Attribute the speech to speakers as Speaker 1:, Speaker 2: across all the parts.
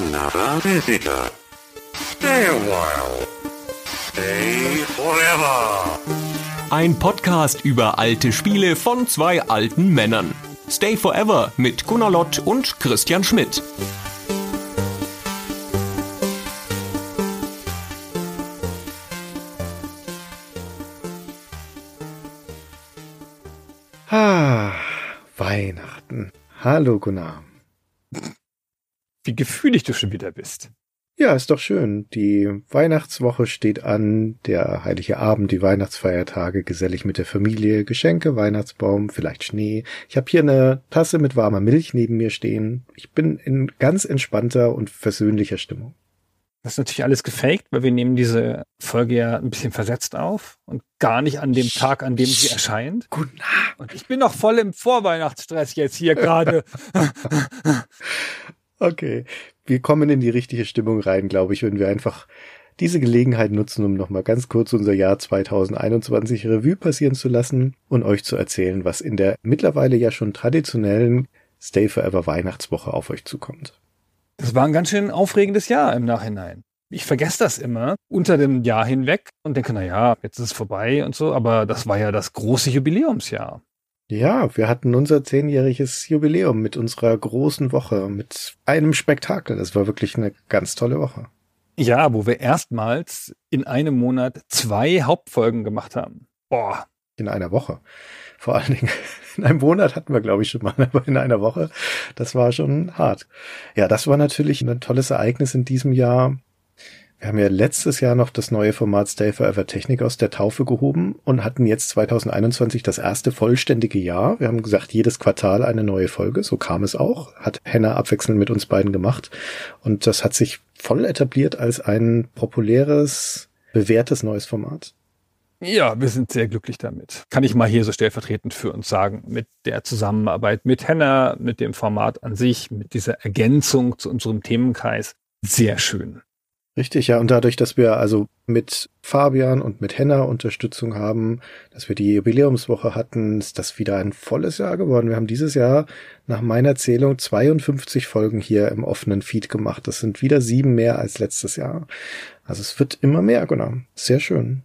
Speaker 1: another visitor. Stay a while. Stay forever.
Speaker 2: Ein Podcast über alte Spiele von zwei alten Männern. Stay Forever mit Gunnar Lott und Christian Schmidt.
Speaker 3: Ah, Weihnachten. Hallo Gunnar.
Speaker 4: Wie gefühlig du schon wieder bist.
Speaker 3: Ja, ist doch schön. Die Weihnachtswoche steht an, der heilige Abend, die Weihnachtsfeiertage, gesellig mit der Familie, Geschenke, Weihnachtsbaum, vielleicht Schnee. Ich habe hier eine Tasse mit warmer Milch neben mir stehen. Ich bin in ganz entspannter und versöhnlicher Stimmung.
Speaker 4: Das ist natürlich alles gefaked, weil wir nehmen diese Folge ja ein bisschen versetzt auf und gar nicht an dem Tag, an dem sie erscheint.
Speaker 3: Guten
Speaker 4: Und ich bin noch voll im Vorweihnachtsstress jetzt hier gerade.
Speaker 3: Okay, wir kommen in die richtige Stimmung rein, glaube ich, wenn wir einfach diese Gelegenheit nutzen, um nochmal ganz kurz unser Jahr 2021 Revue passieren zu lassen und euch zu erzählen, was in der mittlerweile ja schon traditionellen Stay Forever Weihnachtswoche auf euch zukommt.
Speaker 4: Das war ein ganz schön aufregendes Jahr im Nachhinein. Ich vergesse das immer unter dem Jahr hinweg und denke, na ja, jetzt ist es vorbei und so, aber das war ja das große Jubiläumsjahr.
Speaker 3: Ja, wir hatten unser zehnjähriges Jubiläum mit unserer großen Woche, mit einem Spektakel. Das war wirklich eine ganz tolle Woche.
Speaker 4: Ja, wo wir erstmals in einem Monat zwei Hauptfolgen gemacht haben. Boah.
Speaker 3: In einer Woche. Vor allen Dingen in einem Monat hatten wir, glaube ich, schon mal, aber in einer Woche, das war schon hart. Ja, das war natürlich ein tolles Ereignis in diesem Jahr. Wir haben ja letztes Jahr noch das neue Format Stay Forever Technik aus der Taufe gehoben und hatten jetzt 2021 das erste vollständige Jahr. Wir haben gesagt, jedes Quartal eine neue Folge. So kam es auch. Hat Henna abwechselnd mit uns beiden gemacht. Und das hat sich voll etabliert als ein populäres, bewährtes neues Format.
Speaker 4: Ja, wir sind sehr glücklich damit. Kann ich mal hier so stellvertretend für uns sagen. Mit der Zusammenarbeit mit Henna, mit dem Format an sich, mit dieser Ergänzung zu unserem Themenkreis. Sehr schön.
Speaker 3: Richtig, ja. Und dadurch, dass wir also mit Fabian und mit Henna Unterstützung haben, dass wir die Jubiläumswoche hatten, ist das wieder ein volles Jahr geworden. Wir haben dieses Jahr nach meiner Zählung 52 Folgen hier im offenen Feed gemacht. Das sind wieder sieben mehr als letztes Jahr. Also es wird immer mehr, genau. Sehr schön.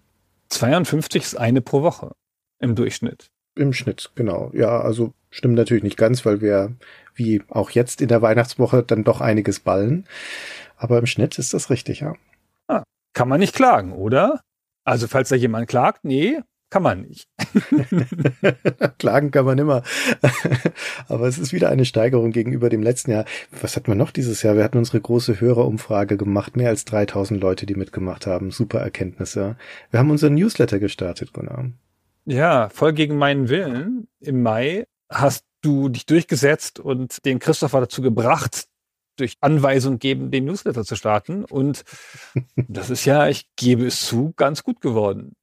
Speaker 4: 52 ist eine pro Woche im Durchschnitt.
Speaker 3: Im Schnitt, genau. Ja, also stimmt natürlich nicht ganz, weil wir wie auch jetzt in der Weihnachtswoche dann doch einiges ballen. Aber im Schnitt ist das richtig, ja.
Speaker 4: Ah, kann man nicht klagen, oder? Also falls da jemand klagt, nee, kann man nicht.
Speaker 3: Klagen kann man immer. Aber es ist wieder eine Steigerung gegenüber dem letzten Jahr. Was hatten wir noch dieses Jahr? Wir hatten unsere große Hörerumfrage gemacht. Mehr als 3000 Leute, die mitgemacht haben. Super Erkenntnisse. Wir haben unseren Newsletter gestartet, Gunnar.
Speaker 4: Ja, voll gegen meinen Willen. Im Mai hast du dich durchgesetzt und den Christopher dazu gebracht, durch Anweisung geben, den Newsletter zu starten. Und das ist ja, ich gebe es zu, ganz gut geworden.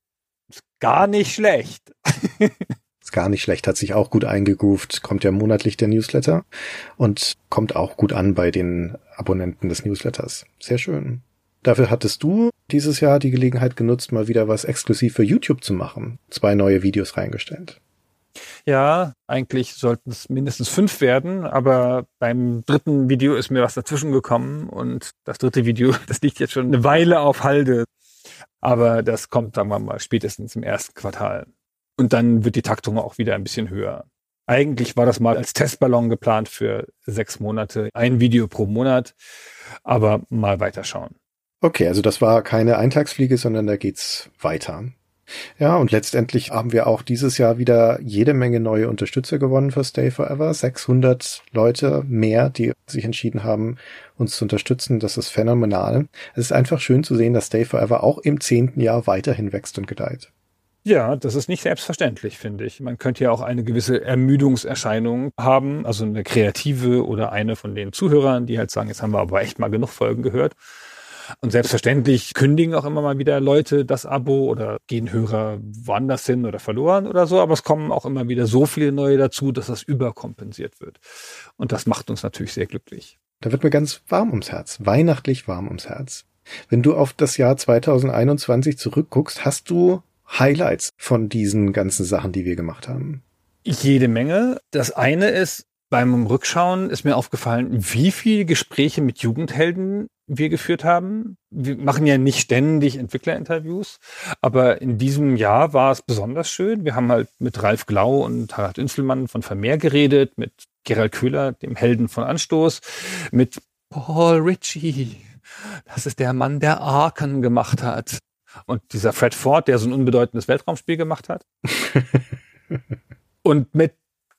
Speaker 4: Ist gar nicht schlecht.
Speaker 3: Ist gar nicht schlecht, hat sich auch gut eingegroovt, kommt ja monatlich der Newsletter und kommt auch gut an bei den Abonnenten des Newsletters. Sehr schön. Dafür hattest du dieses Jahr die Gelegenheit genutzt, mal wieder was exklusiv für YouTube zu machen. Zwei neue Videos reingestellt.
Speaker 4: Ja, eigentlich sollten es mindestens fünf werden, aber beim dritten Video ist mir was dazwischen gekommen und das dritte Video, das liegt jetzt schon eine Weile auf Halde. Aber das kommt, sagen wir mal, spätestens im ersten Quartal. Und dann wird die Taktung auch wieder ein bisschen höher. Eigentlich war das mal als Testballon geplant für sechs Monate, ein Video pro Monat, aber mal weiterschauen.
Speaker 3: Okay, also das war keine Eintagsfliege, sondern da geht's weiter. Ja, und letztendlich haben wir auch dieses Jahr wieder jede Menge neue Unterstützer gewonnen für Stay Forever. 600 Leute mehr, die sich entschieden haben, uns zu unterstützen. Das ist phänomenal. Es ist einfach schön zu sehen, dass Stay Forever auch im zehnten Jahr weiterhin wächst und gedeiht.
Speaker 4: Ja, das ist nicht selbstverständlich, finde ich. Man könnte ja auch eine gewisse Ermüdungserscheinung haben, also eine kreative oder eine von den Zuhörern, die halt sagen, jetzt haben wir aber echt mal genug Folgen gehört. Und selbstverständlich kündigen auch immer mal wieder Leute das Abo oder gehen Hörer woanders hin oder verloren oder so. Aber es kommen auch immer wieder so viele neue dazu, dass das überkompensiert wird. Und das macht uns natürlich sehr glücklich.
Speaker 3: Da wird mir ganz warm ums Herz, weihnachtlich warm ums Herz. Wenn du auf das Jahr 2021 zurückguckst, hast du Highlights von diesen ganzen Sachen, die wir gemacht haben?
Speaker 4: Jede Menge. Das eine ist, beim Rückschauen ist mir aufgefallen, wie viele Gespräche mit Jugendhelden wir geführt haben. Wir machen ja nicht ständig Entwicklerinterviews, aber in diesem Jahr war es besonders schön. Wir haben halt mit Ralf Glau und Harald Inselmann von Vermeer geredet, mit Gerald Köhler, dem Helden von Anstoß, mit Paul Ritchie. Das ist der Mann, der Arken gemacht hat. Und dieser Fred Ford, der so ein unbedeutendes Weltraumspiel gemacht hat. und mit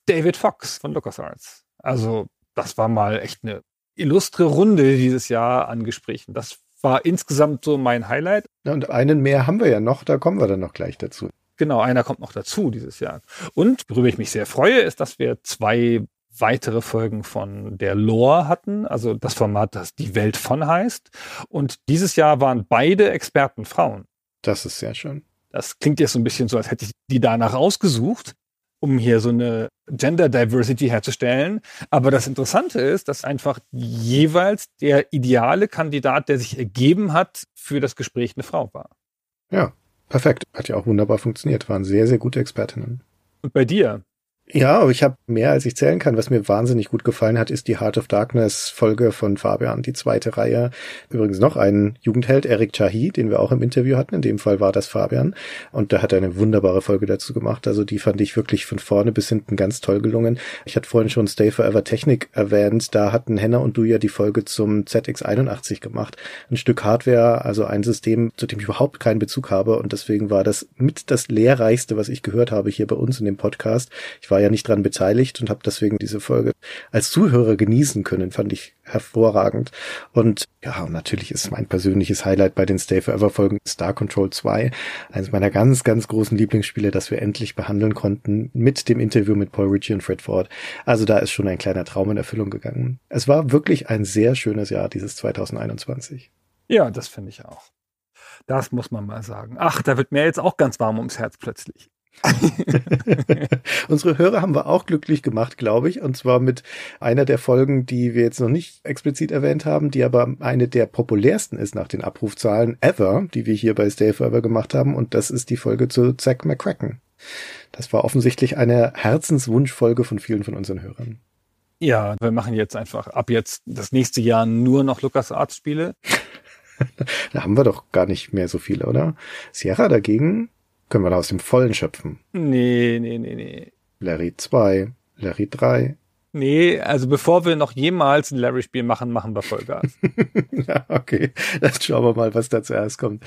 Speaker 4: David Fox von LucasArts. Also das war mal echt eine illustre Runde dieses Jahr an Gesprächen. Das war insgesamt so mein Highlight.
Speaker 3: Und einen mehr haben wir ja noch, da kommen wir dann noch gleich dazu.
Speaker 4: Genau, einer kommt noch dazu dieses Jahr. Und worüber ich mich sehr freue, ist, dass wir zwei weitere Folgen von der Lore hatten, also das Format, das die Welt von heißt. Und dieses Jahr waren beide Experten Frauen.
Speaker 3: Das ist sehr schön.
Speaker 4: Das klingt jetzt so ein bisschen so, als hätte ich die danach ausgesucht um hier so eine Gender Diversity herzustellen. Aber das Interessante ist, dass einfach jeweils der ideale Kandidat, der sich ergeben hat, für das Gespräch eine Frau war.
Speaker 3: Ja, perfekt. Hat ja auch wunderbar funktioniert. Waren sehr, sehr gute Expertinnen.
Speaker 4: Und bei dir?
Speaker 3: Ja, aber ich habe mehr als ich zählen kann. Was mir wahnsinnig gut gefallen hat, ist die Heart of Darkness Folge von Fabian, die zweite Reihe. Übrigens noch ein Jugendheld, Eric Chahi, den wir auch im Interview hatten. In dem Fall war das Fabian. Und da hat er eine wunderbare Folge dazu gemacht. Also die fand ich wirklich von vorne bis hinten ganz toll gelungen. Ich hatte vorhin schon Stay Forever Technik erwähnt. Da hatten Henna und du ja die Folge zum ZX81 gemacht. Ein Stück Hardware, also ein System, zu dem ich überhaupt keinen Bezug habe. Und deswegen war das mit das lehrreichste, was ich gehört habe hier bei uns in dem Podcast. Ich war ja nicht dran beteiligt und habe deswegen diese Folge als Zuhörer genießen können, fand ich hervorragend. Und ja, natürlich ist mein persönliches Highlight bei den Stay Forever Folgen Star Control 2, eines meiner ganz, ganz großen Lieblingsspiele, das wir endlich behandeln konnten mit dem Interview mit Paul Ritchie und Fred Ford. Also da ist schon ein kleiner Traum in Erfüllung gegangen. Es war wirklich ein sehr schönes Jahr, dieses 2021.
Speaker 4: Ja, das finde ich auch. Das muss man mal sagen. Ach, da wird mir jetzt auch ganz warm ums Herz plötzlich.
Speaker 3: Unsere Hörer haben wir auch glücklich gemacht, glaube ich. Und zwar mit einer der Folgen, die wir jetzt noch nicht explizit erwähnt haben, die aber eine der populärsten ist nach den Abrufzahlen ever, die wir hier bei Stay Forever gemacht haben. Und das ist die Folge zu Zack McCracken. Das war offensichtlich eine Herzenswunschfolge von vielen von unseren Hörern.
Speaker 4: Ja, wir machen jetzt einfach ab jetzt das nächste Jahr nur noch Lukas Arts Spiele.
Speaker 3: da haben wir doch gar nicht mehr so viele, oder? Sierra dagegen können wir da aus dem Vollen schöpfen?
Speaker 4: Nee, nee, nee, nee.
Speaker 3: Larry 2, Larry 3.
Speaker 4: Nee, also bevor wir noch jemals ein Larry-Spiel machen, machen wir Vollgas.
Speaker 3: ja, okay. Dann schauen wir mal, was da zuerst kommt.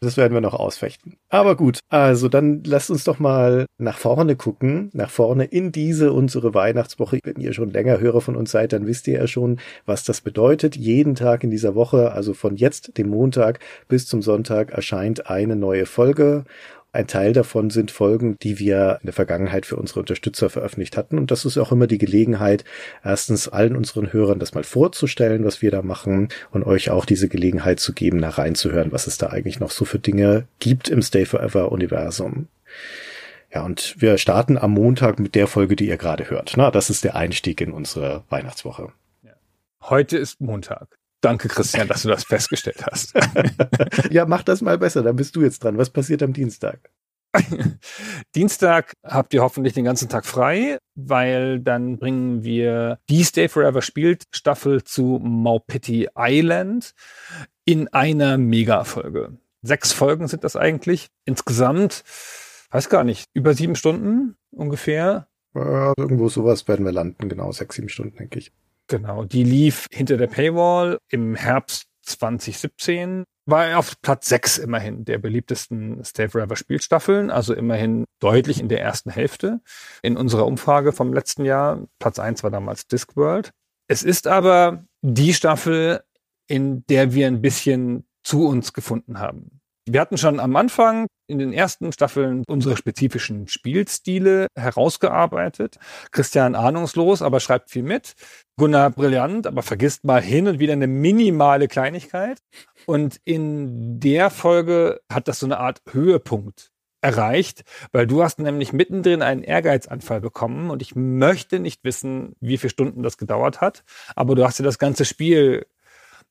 Speaker 3: Das werden wir noch ausfechten. Aber gut, also dann lasst uns doch mal nach vorne gucken. Nach vorne in diese unsere Weihnachtswoche. Wenn ihr schon länger Hörer von uns seid, dann wisst ihr ja schon, was das bedeutet. Jeden Tag in dieser Woche, also von jetzt, dem Montag bis zum Sonntag, erscheint eine neue Folge. Ein Teil davon sind Folgen, die wir in der Vergangenheit für unsere Unterstützer veröffentlicht hatten. Und das ist auch immer die Gelegenheit, erstens allen unseren Hörern das mal vorzustellen, was wir da machen und euch auch diese Gelegenheit zu geben, da reinzuhören, was es da eigentlich noch so für Dinge gibt im Stay Forever Universum. Ja, und wir starten am Montag mit der Folge, die ihr gerade hört. Na, das ist der Einstieg in unsere Weihnachtswoche.
Speaker 4: Heute ist Montag. Danke, Christian, dass du das festgestellt hast.
Speaker 3: ja, mach das mal besser, dann bist du jetzt dran. Was passiert am Dienstag?
Speaker 4: Dienstag habt ihr hoffentlich den ganzen Tag frei, weil dann bringen wir die Stay Forever spielt Staffel zu Maupiti Island in einer Mega-Folge. Sechs Folgen sind das eigentlich. Insgesamt, weiß gar nicht, über sieben Stunden ungefähr.
Speaker 3: Ja, irgendwo sowas werden wir landen, genau, sechs, sieben Stunden, denke ich.
Speaker 4: Genau, die lief hinter der Paywall im Herbst 2017. War auf Platz 6 immerhin der beliebtesten Stay Forever Spielstaffeln, also immerhin deutlich in der ersten Hälfte. In unserer Umfrage vom letzten Jahr, Platz 1 war damals Discworld. Es ist aber die Staffel, in der wir ein bisschen zu uns gefunden haben. Wir hatten schon am Anfang in den ersten Staffeln unsere spezifischen Spielstile herausgearbeitet. Christian ahnungslos, aber schreibt viel mit. Gunnar brillant, aber vergisst mal hin und wieder eine minimale Kleinigkeit. Und in der Folge hat das so eine Art Höhepunkt erreicht, weil du hast nämlich mittendrin einen Ehrgeizanfall bekommen und ich möchte nicht wissen, wie viele Stunden das gedauert hat, aber du hast dir das ganze Spiel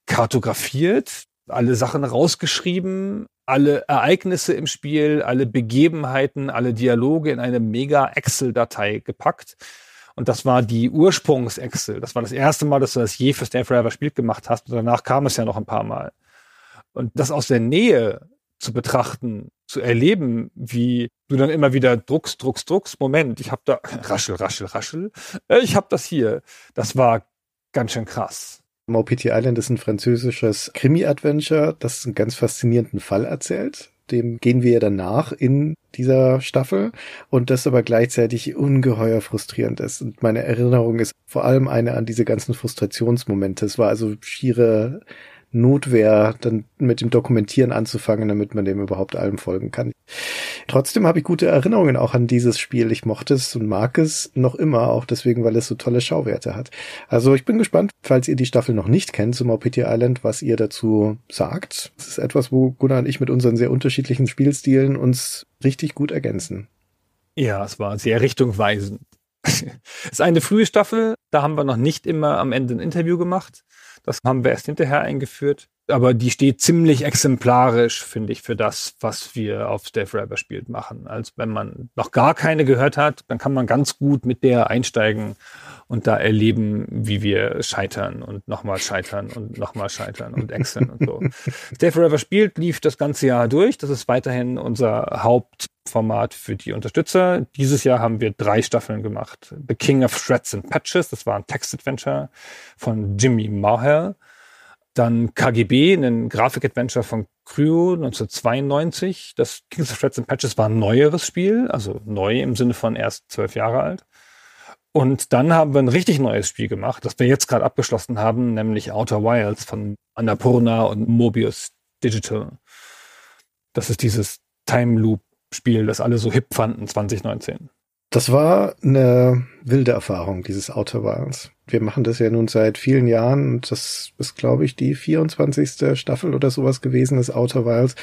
Speaker 4: kartografiert, alle Sachen rausgeschrieben, alle Ereignisse im Spiel, alle Begebenheiten, alle Dialoge in eine mega Excel-Datei gepackt Und das war die Ursprungs-Excel. Das war das erste Mal, dass du das je für Stay Forever Spiel gemacht hast. Und danach kam es ja noch ein paar Mal. Und das aus der Nähe zu betrachten, zu erleben, wie du dann immer wieder druckst, druckst, druckst. Moment, ich habe da raschel, raschel, raschel. Äh, ich habe das hier. Das war ganz schön krass.
Speaker 3: Maupiti Island ist ein französisches Krimi-Adventure, das einen ganz faszinierenden Fall erzählt. Dem gehen wir ja danach in dieser Staffel und das aber gleichzeitig ungeheuer frustrierend ist. Und meine Erinnerung ist vor allem eine an diese ganzen Frustrationsmomente. Es war also schiere Notwehr, dann mit dem Dokumentieren anzufangen, damit man dem überhaupt allem folgen kann. Trotzdem habe ich gute Erinnerungen auch an dieses Spiel. Ich mochte es und mag es noch immer, auch deswegen, weil es so tolle Schauwerte hat. Also ich bin gespannt, falls ihr die Staffel noch nicht kennt, zum Maupiti Island, was ihr dazu sagt. Es ist etwas, wo Gunnar und ich mit unseren sehr unterschiedlichen Spielstilen uns richtig gut ergänzen.
Speaker 4: Ja, es war sehr richtungweisend. ist eine frühe Staffel, da haben wir noch nicht immer am Ende ein Interview gemacht. Das haben wir erst hinterher eingeführt. Aber die steht ziemlich exemplarisch, finde ich, für das, was wir auf Stay Forever spielt machen. Also wenn man noch gar keine gehört hat, dann kann man ganz gut mit der einsteigen und da erleben, wie wir scheitern und nochmal scheitern und nochmal scheitern und exceln und so. Stay Forever spielt lief das ganze Jahr durch. Das ist weiterhin unser Hauptformat für die Unterstützer. Dieses Jahr haben wir drei Staffeln gemacht. The King of Threats and Patches, das war ein Text-Adventure von Jimmy Maher. Dann KGB, ein Grafik-Adventure von Cryo 1992. Das Kings of Threats and Patches war ein neueres Spiel, also neu im Sinne von erst zwölf Jahre alt. Und dann haben wir ein richtig neues Spiel gemacht, das wir jetzt gerade abgeschlossen haben, nämlich Outer Wilds von Annapurna und Mobius Digital. Das ist dieses Time Loop Spiel, das alle so hip fanden 2019.
Speaker 3: Das war eine wilde Erfahrung, dieses Outer Wilds. Wir machen das ja nun seit vielen Jahren und das ist, glaube ich, die 24. Staffel oder sowas gewesen, des Outer Wilds.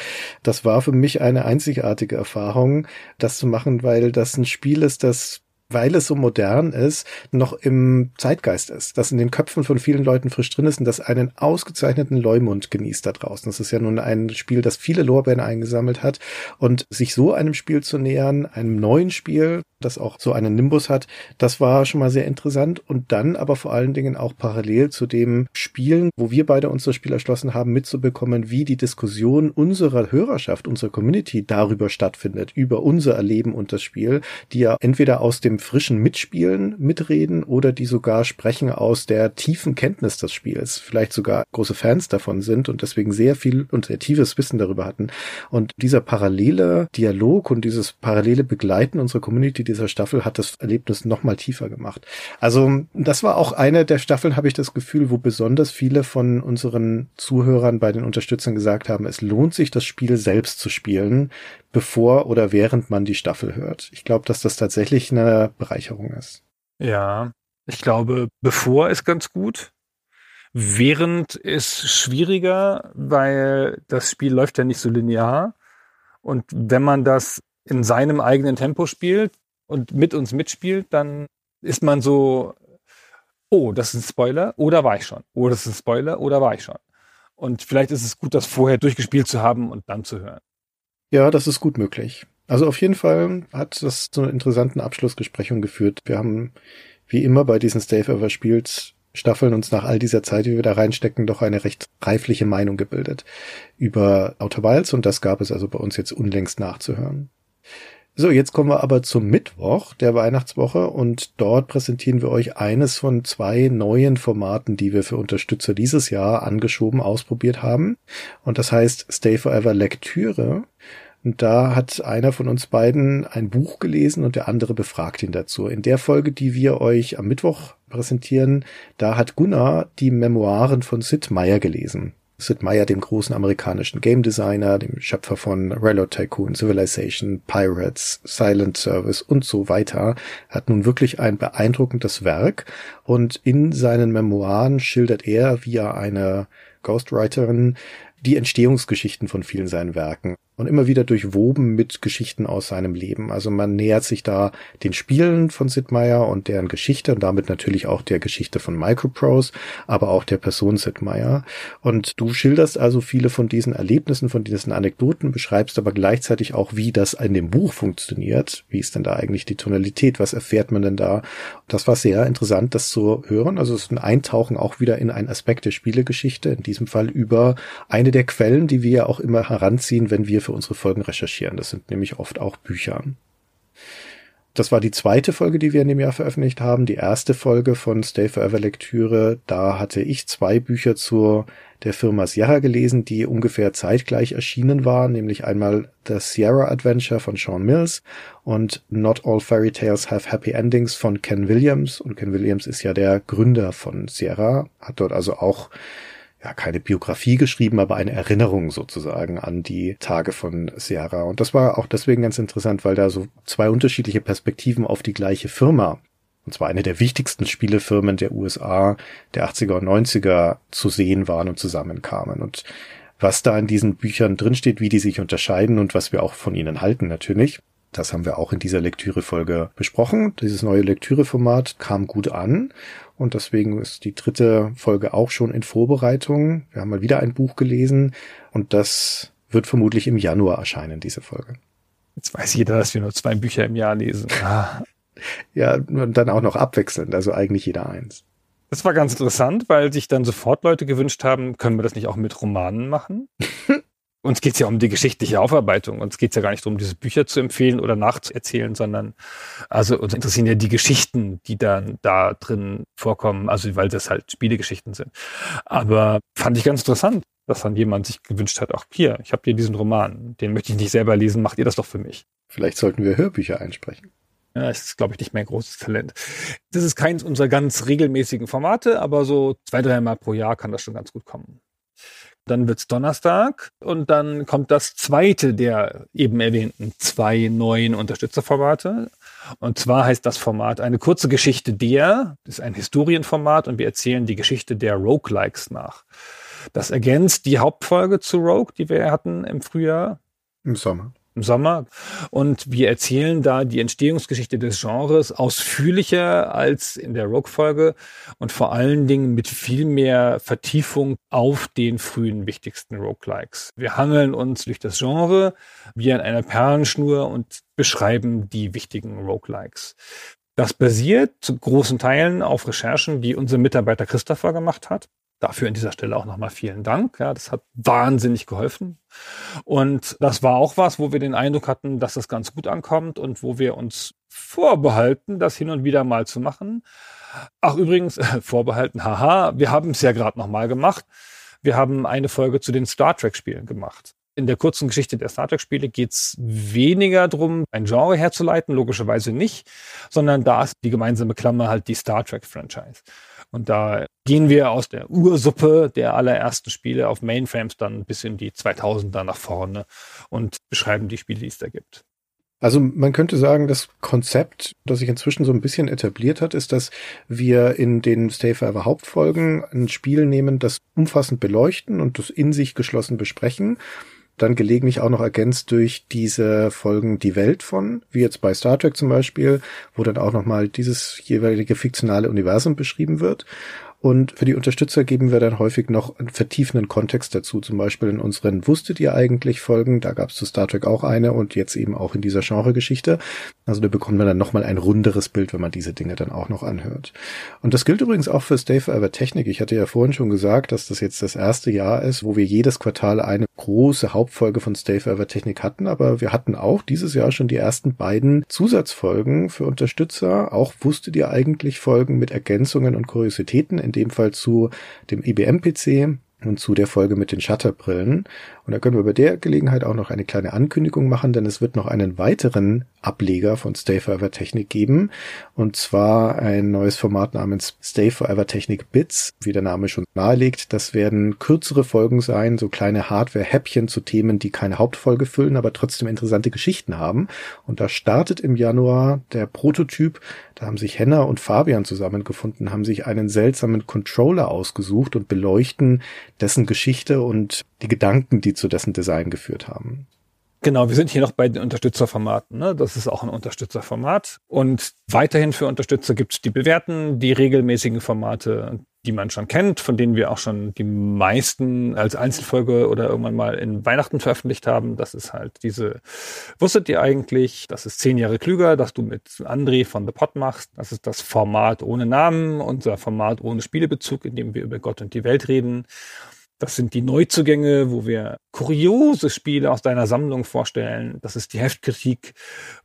Speaker 3: Das war für mich eine einzigartige Erfahrung, das zu machen, weil das ein Spiel ist, das weil es so modern ist, noch im Zeitgeist ist, das in den Köpfen von vielen Leuten frisch drin ist und das einen ausgezeichneten Leumund genießt da draußen. Das ist ja nun ein Spiel, das viele Lorbeeren eingesammelt hat. Und sich so einem Spiel zu nähern, einem neuen Spiel, das auch so einen Nimbus hat, das war schon mal sehr interessant. Und dann aber vor allen Dingen auch parallel zu dem Spielen, wo wir beide uns das Spiel erschlossen haben, mitzubekommen, wie die Diskussion unserer Hörerschaft, unserer Community darüber stattfindet, über unser Erleben und das Spiel, die ja entweder aus dem frischen Mitspielen mitreden oder die sogar sprechen aus der tiefen Kenntnis des Spiels, vielleicht sogar große Fans davon sind und deswegen sehr viel und sehr tiefes Wissen darüber hatten. Und dieser parallele Dialog und dieses parallele Begleiten unserer Community dieser Staffel hat das Erlebnis noch mal tiefer gemacht. Also das war auch eine der Staffeln, habe ich das Gefühl, wo besonders viele von unseren Zuhörern bei den Unterstützern gesagt haben, es lohnt sich, das Spiel selbst zu spielen, bevor oder während man die Staffel hört. Ich glaube, dass das tatsächlich eine Bereicherung ist.
Speaker 4: Ja, ich glaube, bevor ist ganz gut. Während ist schwieriger, weil das Spiel läuft ja nicht so linear. Und wenn man das in seinem eigenen Tempo spielt und mit uns mitspielt, dann ist man so, oh, das ist ein Spoiler, oder war ich schon? Oh, das ist ein Spoiler, oder war ich schon? Und vielleicht ist es gut, das vorher durchgespielt zu haben und dann zu hören.
Speaker 3: Ja, das ist gut möglich. Also auf jeden Fall hat das zu einer interessanten Abschlussbesprechung geführt. Wir haben wie immer bei diesen Stave Ever Spiels Staffeln uns nach all dieser Zeit, die wir da reinstecken, doch eine recht reifliche Meinung gebildet über Outer Wilds und das gab es also bei uns jetzt unlängst nachzuhören. So, jetzt kommen wir aber zum Mittwoch der Weihnachtswoche und dort präsentieren wir euch eines von zwei neuen Formaten, die wir für Unterstützer dieses Jahr angeschoben ausprobiert haben. Und das heißt Stay Forever Lektüre. Und da hat einer von uns beiden ein Buch gelesen und der andere befragt ihn dazu. In der Folge, die wir euch am Mittwoch präsentieren, da hat Gunnar die Memoiren von Sid Meier gelesen. Sid Meier, dem großen amerikanischen Game Designer, dem Schöpfer von Railroad Tycoon, Civilization, Pirates, Silent Service und so weiter, hat nun wirklich ein beeindruckendes Werk. Und in seinen Memoiren schildert er, er eine Ghostwriterin, die Entstehungsgeschichten von vielen seinen Werken und immer wieder durchwoben mit Geschichten aus seinem Leben. Also man nähert sich da den Spielen von Sid Meier und deren Geschichte und damit natürlich auch der Geschichte von Microprose, aber auch der Person Sid Meier. Und du schilderst also viele von diesen Erlebnissen, von diesen Anekdoten, beschreibst aber gleichzeitig auch, wie das in dem Buch funktioniert. Wie ist denn da eigentlich die Tonalität? Was erfährt man denn da? Das war sehr interessant, das zu hören. Also es ist ein Eintauchen auch wieder in einen Aspekt der Spielegeschichte, in diesem Fall über eine der Quellen, die wir ja auch immer heranziehen, wenn wir für unsere Folgen recherchieren. Das sind nämlich oft auch Bücher. Das war die zweite Folge, die wir in dem Jahr veröffentlicht haben. Die erste Folge von Stay Forever Lektüre. Da hatte ich zwei Bücher zur der Firma Sierra gelesen, die ungefähr zeitgleich erschienen waren, nämlich einmal The Sierra Adventure von Sean Mills und Not All Fairy Tales Have Happy Endings von Ken Williams. Und Ken Williams ist ja der Gründer von Sierra, hat dort also auch ja, keine Biografie geschrieben, aber eine Erinnerung sozusagen an die Tage von Sierra. Und das war auch deswegen ganz interessant, weil da so zwei unterschiedliche Perspektiven auf die gleiche Firma, und zwar eine der wichtigsten Spielefirmen der USA der 80er und 90er zu sehen waren und zusammenkamen. Und was da in diesen Büchern drinsteht, wie die sich unterscheiden und was wir auch von ihnen halten natürlich. Das haben wir auch in dieser Lektürefolge besprochen. Dieses neue Lektüreformat kam gut an und deswegen ist die dritte Folge auch schon in Vorbereitung. Wir haben mal wieder ein Buch gelesen und das wird vermutlich im Januar erscheinen, diese Folge.
Speaker 4: Jetzt weiß jeder, dass wir nur zwei Bücher im Jahr lesen.
Speaker 3: Ah. ja, und dann auch noch abwechselnd, also eigentlich jeder eins.
Speaker 4: Das war ganz interessant, weil sich dann sofort Leute gewünscht haben, können wir das nicht auch mit Romanen machen? uns geht's ja um die geschichtliche Aufarbeitung. Uns geht's ja gar nicht darum, diese Bücher zu empfehlen oder nachzuerzählen, sondern also uns interessieren ja die Geschichten, die dann da drin vorkommen, also weil das halt Spielegeschichten sind. Aber fand ich ganz interessant, dass dann jemand sich gewünscht hat, auch hier, ich habe hier diesen Roman, den möchte ich nicht selber lesen, macht ihr das doch für mich.
Speaker 3: Vielleicht sollten wir Hörbücher einsprechen.
Speaker 4: Ja, das ist, glaube ich, nicht mehr großes Talent. Das ist keins unserer ganz regelmäßigen Formate, aber so zwei, dreimal pro Jahr kann das schon ganz gut kommen. Dann wird's Donnerstag und dann kommt das zweite der eben erwähnten zwei neuen Unterstützerformate. Und zwar heißt das Format eine kurze Geschichte der, das ist ein Historienformat und wir erzählen die Geschichte der Roguelikes nach. Das ergänzt die Hauptfolge zu Rogue, die wir hatten im Frühjahr.
Speaker 3: Im Sommer
Speaker 4: im Sommer. Und wir erzählen da die Entstehungsgeschichte des Genres ausführlicher als in der Rogue-Folge und vor allen Dingen mit viel mehr Vertiefung auf den frühen wichtigsten Roguelikes. Wir hangeln uns durch das Genre wie an einer Perlenschnur und beschreiben die wichtigen Roguelikes. Das basiert zu großen Teilen auf Recherchen, die unser Mitarbeiter Christopher gemacht hat. Dafür an dieser Stelle auch nochmal vielen Dank. Ja, das hat wahnsinnig geholfen. Und das war auch was, wo wir den Eindruck hatten, dass das ganz gut ankommt und wo wir uns vorbehalten, das hin und wieder mal zu machen. Ach, übrigens, vorbehalten, haha, wir haben es ja gerade nochmal gemacht. Wir haben eine Folge zu den Star Trek-Spielen gemacht. In der kurzen Geschichte der Star Trek-Spiele geht's weniger drum, ein Genre herzuleiten, logischerweise nicht, sondern da ist die gemeinsame Klammer halt die Star Trek-Franchise. Und da gehen wir aus der Ursuppe der allerersten Spiele auf Mainframes dann bis in die 2000er nach vorne und beschreiben die Spiele, die es da gibt.
Speaker 3: Also man könnte sagen, das Konzept, das sich inzwischen so ein bisschen etabliert hat, ist, dass wir in den Stay Forever Hauptfolgen ein Spiel nehmen, das umfassend beleuchten und das in sich geschlossen besprechen dann gelegentlich auch noch ergänzt durch diese Folgen Die Welt von, wie jetzt bei Star Trek zum Beispiel, wo dann auch nochmal dieses jeweilige fiktionale Universum beschrieben wird. Und für die Unterstützer geben wir dann häufig noch einen vertiefenden Kontext dazu. Zum Beispiel in unseren Wusstet ihr eigentlich Folgen, da gab es zu Star Trek auch eine und jetzt eben auch in dieser Genregeschichte. Also da bekommt man dann nochmal ein runderes Bild, wenn man diese Dinge dann auch noch anhört. Und das gilt übrigens auch für Stay Forever Technik. Ich hatte ja vorhin schon gesagt, dass das jetzt das erste Jahr ist, wo wir jedes Quartal eine große Hauptfolge von Stay Forever Technik hatten. Aber wir hatten auch dieses Jahr schon die ersten beiden Zusatzfolgen für Unterstützer. Auch wusstet ihr eigentlich Folgen mit Ergänzungen und Kuriositäten dem Fall zu dem IBM-PC und zu der Folge mit den Shutterbrillen. Und da können wir bei der Gelegenheit auch noch eine kleine Ankündigung machen, denn es wird noch einen weiteren Ableger von Stay Forever Technik geben. Und zwar ein neues Format namens Stay Forever Technik Bits, wie der Name schon nahelegt. Das werden kürzere Folgen sein, so kleine Hardware-Häppchen zu Themen, die keine Hauptfolge füllen, aber trotzdem interessante Geschichten haben. Und da startet im Januar der Prototyp. Haben sich Henna und Fabian zusammengefunden, haben sich einen seltsamen Controller ausgesucht und beleuchten dessen Geschichte und die Gedanken, die zu dessen Design geführt haben.
Speaker 4: Genau, wir sind hier noch bei den Unterstützerformaten. Ne? Das ist auch ein Unterstützerformat. Und weiterhin für Unterstützer gibt es die bewährten, die regelmäßigen Formate, die man schon kennt, von denen wir auch schon die meisten als Einzelfolge oder irgendwann mal in Weihnachten veröffentlicht haben. Das ist halt diese, wusstet ihr eigentlich, das ist zehn Jahre klüger, dass du mit André von The Pot machst. Das ist das Format ohne Namen, unser Format ohne Spielebezug, in dem wir über Gott und die Welt reden. Das sind die Neuzugänge, wo wir kuriose Spiele aus deiner Sammlung vorstellen. Das ist die Heftkritik,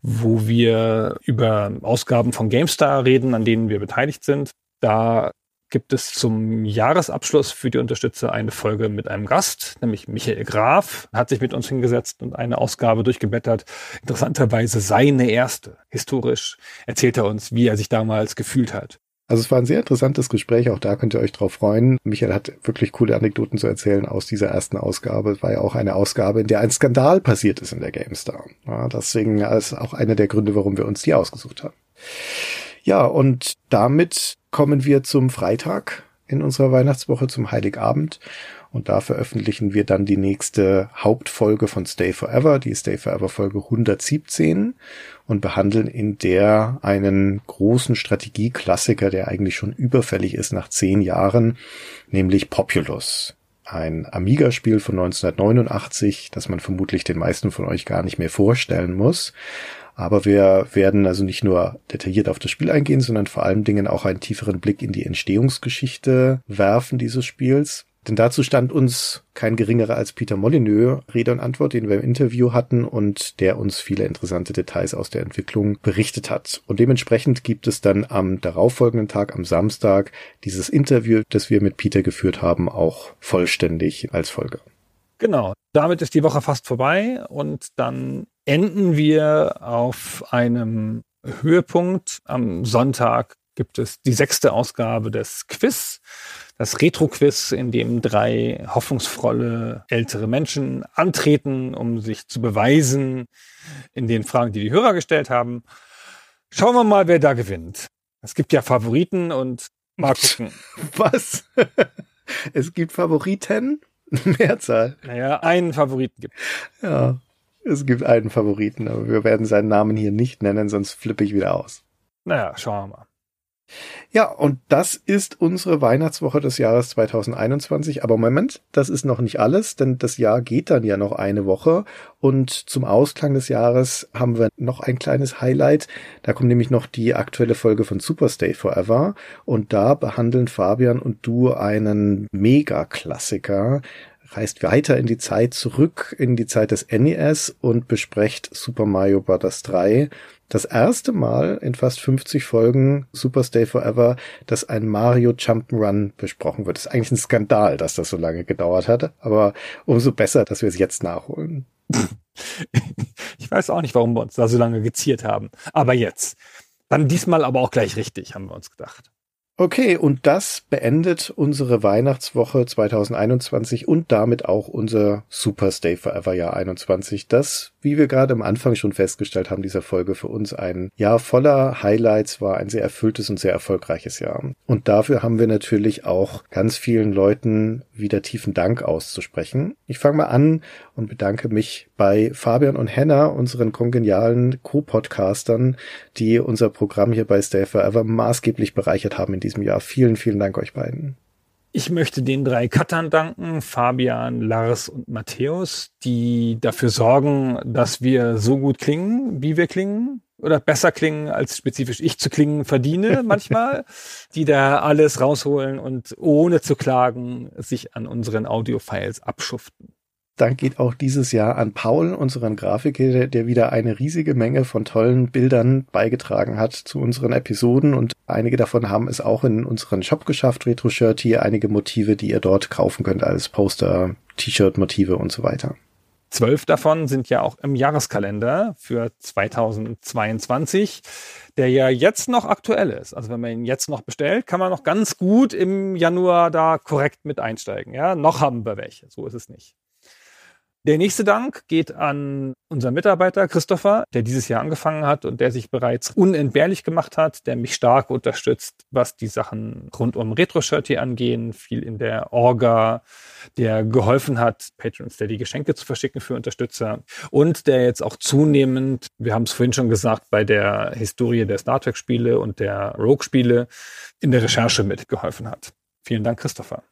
Speaker 4: wo wir über Ausgaben von GameStar reden, an denen wir beteiligt sind. Da gibt es zum Jahresabschluss für die Unterstützer eine Folge mit einem Gast, nämlich Michael Graf, hat sich mit uns hingesetzt und eine Ausgabe durchgeblättert. Interessanterweise seine erste. Historisch erzählt er uns, wie er sich damals gefühlt hat.
Speaker 3: Also es war ein sehr interessantes Gespräch, auch da könnt ihr euch drauf freuen. Michael hat wirklich coole Anekdoten zu erzählen aus dieser ersten Ausgabe. Es war ja auch eine Ausgabe, in der ein Skandal passiert ist in der GameStar. Ja, deswegen ist auch einer der Gründe, warum wir uns die ausgesucht haben. Ja, und damit kommen wir zum Freitag in unserer Weihnachtswoche, zum Heiligabend. Und da veröffentlichen wir dann die nächste Hauptfolge von Stay Forever, die Stay Forever Folge 117 und behandeln in der einen großen Strategieklassiker, der eigentlich schon überfällig ist nach zehn Jahren, nämlich Populous. Ein Amiga-Spiel von 1989, das man vermutlich den meisten von euch gar nicht mehr vorstellen muss. Aber wir werden also nicht nur detailliert auf das Spiel eingehen, sondern vor allen Dingen auch einen tieferen Blick in die Entstehungsgeschichte werfen dieses Spiels. Denn dazu stand uns kein geringerer als Peter Molyneux Rede und Antwort, den wir im Interview hatten und der uns viele interessante Details aus der Entwicklung berichtet hat. Und dementsprechend gibt es dann am darauffolgenden Tag, am Samstag, dieses Interview, das wir mit Peter geführt haben, auch vollständig als Folge.
Speaker 4: Genau. Damit ist die Woche fast vorbei und dann enden wir auf einem Höhepunkt. Am Sonntag gibt es die sechste Ausgabe des Quiz, das Retro-Quiz, in dem drei hoffnungsvolle ältere Menschen antreten, um sich zu beweisen in den Fragen, die die Hörer gestellt haben. Schauen wir mal, wer da gewinnt. Es gibt ja Favoriten und mal gucken.
Speaker 3: Was? es gibt Favoriten? Mehrzahl.
Speaker 4: Naja, einen Favoriten gibt.
Speaker 3: Ja, es gibt einen Favoriten, aber wir werden seinen Namen hier nicht nennen, sonst flippe ich wieder aus.
Speaker 4: Naja, schauen wir mal.
Speaker 3: Ja, und das ist unsere Weihnachtswoche des Jahres 2021. Aber Moment, das ist noch nicht alles, denn das Jahr geht dann ja noch eine Woche. Und zum Ausklang des Jahres haben wir noch ein kleines Highlight. Da kommt nämlich noch die aktuelle Folge von Superstay Forever. Und da behandeln Fabian und du einen Mega-Klassiker, reist weiter in die Zeit zurück, in die Zeit des NES und besprecht Super Mario Bros. 3. Das erste Mal in fast 50 Folgen Super Stay Forever, dass ein Mario Jump'n'Run besprochen wird. Das ist eigentlich ein Skandal, dass das so lange gedauert hat, aber umso besser, dass wir es jetzt nachholen.
Speaker 4: Ich weiß auch nicht, warum wir uns da so lange geziert haben. Aber jetzt. Dann diesmal aber auch gleich richtig, haben wir uns gedacht.
Speaker 3: Okay, und das beendet unsere Weihnachtswoche 2021 und damit auch unser Super Stay Forever Jahr 21, das wie wir gerade am Anfang schon festgestellt haben, dieser Folge für uns ein Jahr voller Highlights war, ein sehr erfülltes und sehr erfolgreiches Jahr. Und dafür haben wir natürlich auch ganz vielen Leuten wieder tiefen Dank auszusprechen. Ich fange mal an und bedanke mich bei Fabian und Henna, unseren kongenialen Co-Podcastern, die unser Programm hier bei Stay Forever maßgeblich bereichert haben in diesem Jahr. Vielen, vielen Dank euch beiden.
Speaker 4: Ich möchte den drei Cuttern danken, Fabian, Lars und Matthäus, die dafür sorgen, dass wir so gut klingen, wie wir klingen oder besser klingen, als spezifisch ich zu klingen verdiene manchmal, die da alles rausholen und ohne zu klagen sich an unseren Audiofiles abschuften.
Speaker 3: Dank geht auch dieses Jahr an Paul, unseren Grafiker, der wieder eine riesige Menge von tollen Bildern beigetragen hat zu unseren Episoden und einige davon haben es auch in unseren Shop geschafft, Retro Shirt hier, einige Motive, die ihr dort kaufen könnt als Poster, T-Shirt-Motive und so weiter.
Speaker 4: Zwölf davon sind ja auch im Jahreskalender für 2022, der ja jetzt noch aktuell ist. Also wenn man ihn jetzt noch bestellt, kann man noch ganz gut im Januar da korrekt mit einsteigen. Ja, noch haben wir welche. So ist es nicht. Der nächste Dank geht an unseren Mitarbeiter Christopher, der dieses Jahr angefangen hat und der sich bereits unentbehrlich gemacht hat, der mich stark unterstützt, was die Sachen rund um Retro-Shirt hier angehen, viel in der Orga, der geholfen hat, Patrons, der die Geschenke zu verschicken für Unterstützer und der jetzt auch zunehmend, wir haben es vorhin schon gesagt, bei der Historie der Star Trek-Spiele und der Rogue-Spiele in der Recherche mitgeholfen hat. Vielen Dank, Christopher.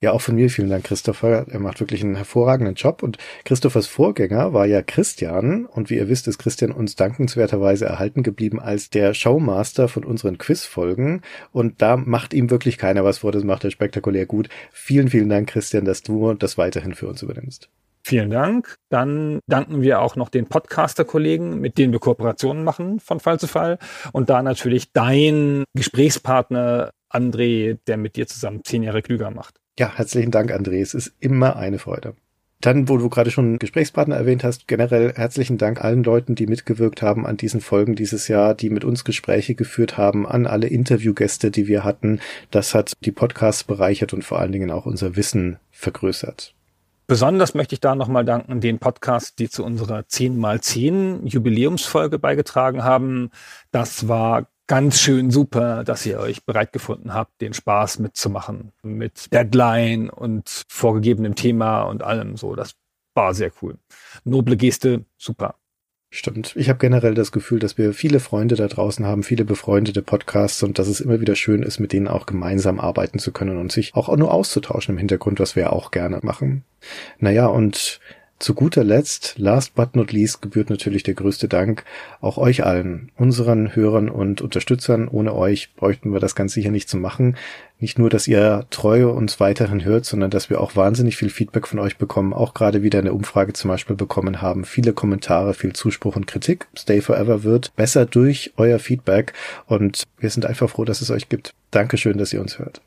Speaker 3: Ja, auch von mir vielen Dank, Christopher. Er macht wirklich einen hervorragenden Job. Und Christophers Vorgänger war ja Christian. Und wie ihr wisst, ist Christian uns dankenswerterweise erhalten geblieben als der Showmaster von unseren Quizfolgen. Und da macht ihm wirklich keiner was vor. Das macht er spektakulär gut. Vielen, vielen Dank, Christian, dass du das weiterhin für uns übernimmst.
Speaker 4: Vielen Dank. Dann danken wir auch noch den Podcaster-Kollegen, mit denen wir Kooperationen machen von Fall zu Fall. Und da natürlich dein Gesprächspartner André, der mit dir zusammen zehn Jahre klüger macht.
Speaker 3: Ja, herzlichen Dank, André. Es ist immer eine Freude. Dann, wo du gerade schon Gesprächspartner erwähnt hast, generell herzlichen Dank allen Leuten, die mitgewirkt haben an diesen Folgen dieses Jahr, die mit uns Gespräche geführt haben, an alle Interviewgäste, die wir hatten. Das hat die Podcasts bereichert und vor allen Dingen auch unser Wissen vergrößert.
Speaker 4: Besonders möchte ich da nochmal danken den Podcasts, die zu unserer 10x10 Jubiläumsfolge beigetragen haben. Das war ganz schön super, dass ihr euch bereit gefunden habt, den Spaß mitzumachen. Mit Deadline und vorgegebenem Thema und allem so. Das war sehr cool. Noble Geste, super.
Speaker 3: Stimmt. Ich habe generell das Gefühl, dass wir viele Freunde da draußen haben, viele befreundete Podcasts und dass es immer wieder schön ist, mit denen auch gemeinsam arbeiten zu können und sich auch nur auszutauschen im Hintergrund, was wir auch gerne machen. Naja, und zu guter Letzt, last but not least, gebührt natürlich der größte Dank auch euch allen, unseren Hörern und Unterstützern. Ohne euch bräuchten wir das ganz sicher nicht zu machen. Nicht nur, dass ihr treu uns weiterhin hört, sondern dass wir auch wahnsinnig viel Feedback von euch bekommen, auch gerade wieder eine Umfrage zum Beispiel bekommen haben. Viele Kommentare, viel Zuspruch und Kritik. Stay Forever wird besser durch euer Feedback und wir sind einfach froh, dass es euch gibt. Dankeschön, dass ihr uns hört.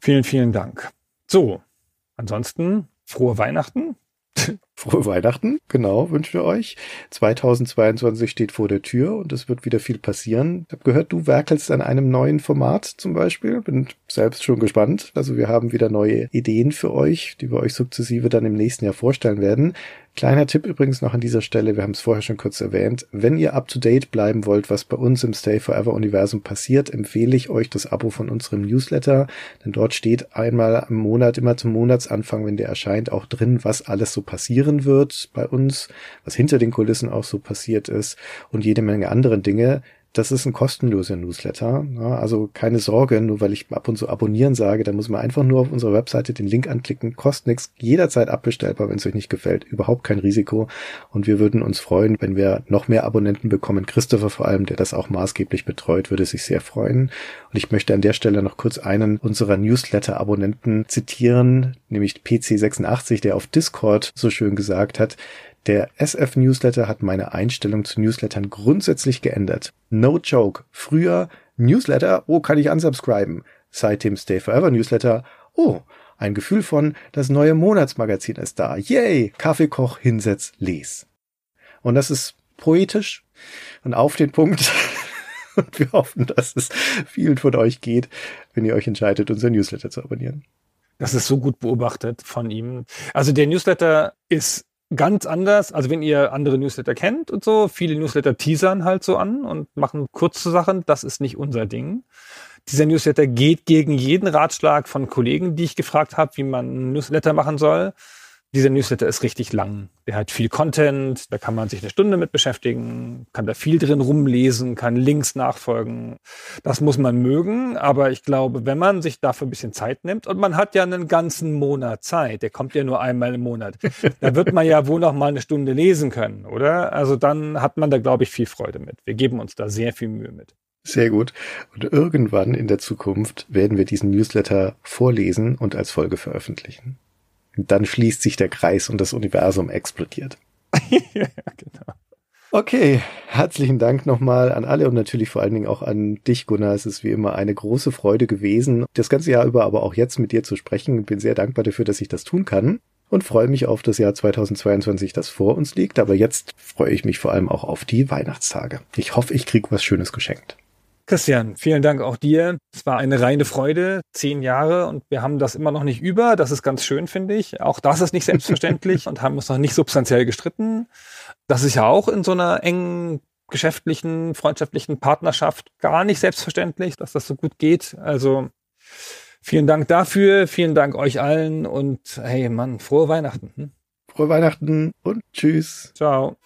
Speaker 4: Vielen, vielen Dank. So, ansonsten frohe Weihnachten
Speaker 3: Frohe Weihnachten, genau, wünschen wir euch. 2022 steht vor der Tür und es wird wieder viel passieren. Ich habe gehört, du werkelst an einem neuen Format zum Beispiel. Bin selbst schon gespannt. Also wir haben wieder neue Ideen für euch, die wir euch sukzessive dann im nächsten Jahr vorstellen werden. Kleiner Tipp übrigens noch an dieser Stelle, wir haben es vorher schon kurz erwähnt. Wenn ihr up to date bleiben wollt, was bei uns im Stay Forever Universum passiert, empfehle ich euch das Abo von unserem Newsletter, denn dort steht einmal im Monat, immer zum Monatsanfang, wenn der erscheint, auch drin, was alles so passieren wird bei uns, was hinter den Kulissen auch so passiert ist und jede Menge andere Dinge, das ist ein kostenloser Newsletter. also keine Sorge, nur weil ich ab und zu abonnieren sage, da muss man einfach nur auf unserer Webseite den Link anklicken, kostet nichts, jederzeit abbestellbar, wenn es euch nicht gefällt, überhaupt kein Risiko. Und wir würden uns freuen, wenn wir noch mehr Abonnenten bekommen. Christopher vor allem, der das auch maßgeblich betreut, würde sich sehr freuen. Und ich möchte an der Stelle noch kurz einen unserer Newsletter-Abonnenten zitieren, nämlich PC86, der auf Discord so schön gesagt hat, der SF Newsletter hat meine Einstellung zu Newslettern grundsätzlich geändert. No joke. Früher Newsletter, oh, kann ich unsubscriben. Seitdem Stay Forever Newsletter, oh, ein Gefühl von, das neue Monatsmagazin ist da. Yay! Kaffeekoch, hinsetz, les. Und das ist poetisch und auf den Punkt. Und wir hoffen, dass es vielen von euch geht, wenn ihr euch entscheidet, unser Newsletter zu abonnieren.
Speaker 4: Das ist so gut beobachtet von ihm. Also der Newsletter ist ganz anders. Also wenn ihr andere Newsletter kennt und so, viele Newsletter teasern halt so an und machen kurze Sachen. Das ist nicht unser Ding. Dieser Newsletter geht gegen jeden Ratschlag von Kollegen, die ich gefragt habe, wie man einen Newsletter machen soll. Dieser Newsletter ist richtig lang. Der hat viel Content, da kann man sich eine Stunde mit beschäftigen, kann da viel drin rumlesen, kann Links nachfolgen. Das muss man mögen, aber ich glaube, wenn man sich dafür ein bisschen Zeit nimmt und man hat ja einen ganzen Monat Zeit, der kommt ja nur einmal im Monat, da wird man ja wohl noch mal eine Stunde lesen können, oder? Also dann hat man da, glaube ich, viel Freude mit. Wir geben uns da sehr viel Mühe mit.
Speaker 3: Sehr gut. Und irgendwann in der Zukunft werden wir diesen Newsletter vorlesen und als Folge veröffentlichen dann schließt sich der Kreis und das Universum explodiert. ja, genau. Okay, herzlichen Dank nochmal an alle und natürlich vor allen Dingen auch an dich, Gunnar. Es ist wie immer eine große Freude gewesen, das ganze Jahr über, aber auch jetzt mit dir zu sprechen. Bin sehr dankbar dafür, dass ich das tun kann und freue mich auf das Jahr 2022, das vor uns liegt. Aber jetzt freue ich mich vor allem auch auf die Weihnachtstage. Ich hoffe, ich krieg was Schönes geschenkt.
Speaker 4: Christian, vielen Dank auch dir. Es war eine reine Freude, zehn Jahre und wir haben das immer noch nicht über. Das ist ganz schön, finde ich. Auch das ist nicht selbstverständlich und haben uns noch nicht substanziell gestritten. Das ist ja auch in so einer engen geschäftlichen, freundschaftlichen Partnerschaft gar nicht selbstverständlich, dass das so gut geht. Also vielen Dank dafür, vielen Dank euch allen und hey Mann, frohe Weihnachten. Hm?
Speaker 3: Frohe Weihnachten und tschüss.
Speaker 4: Ciao.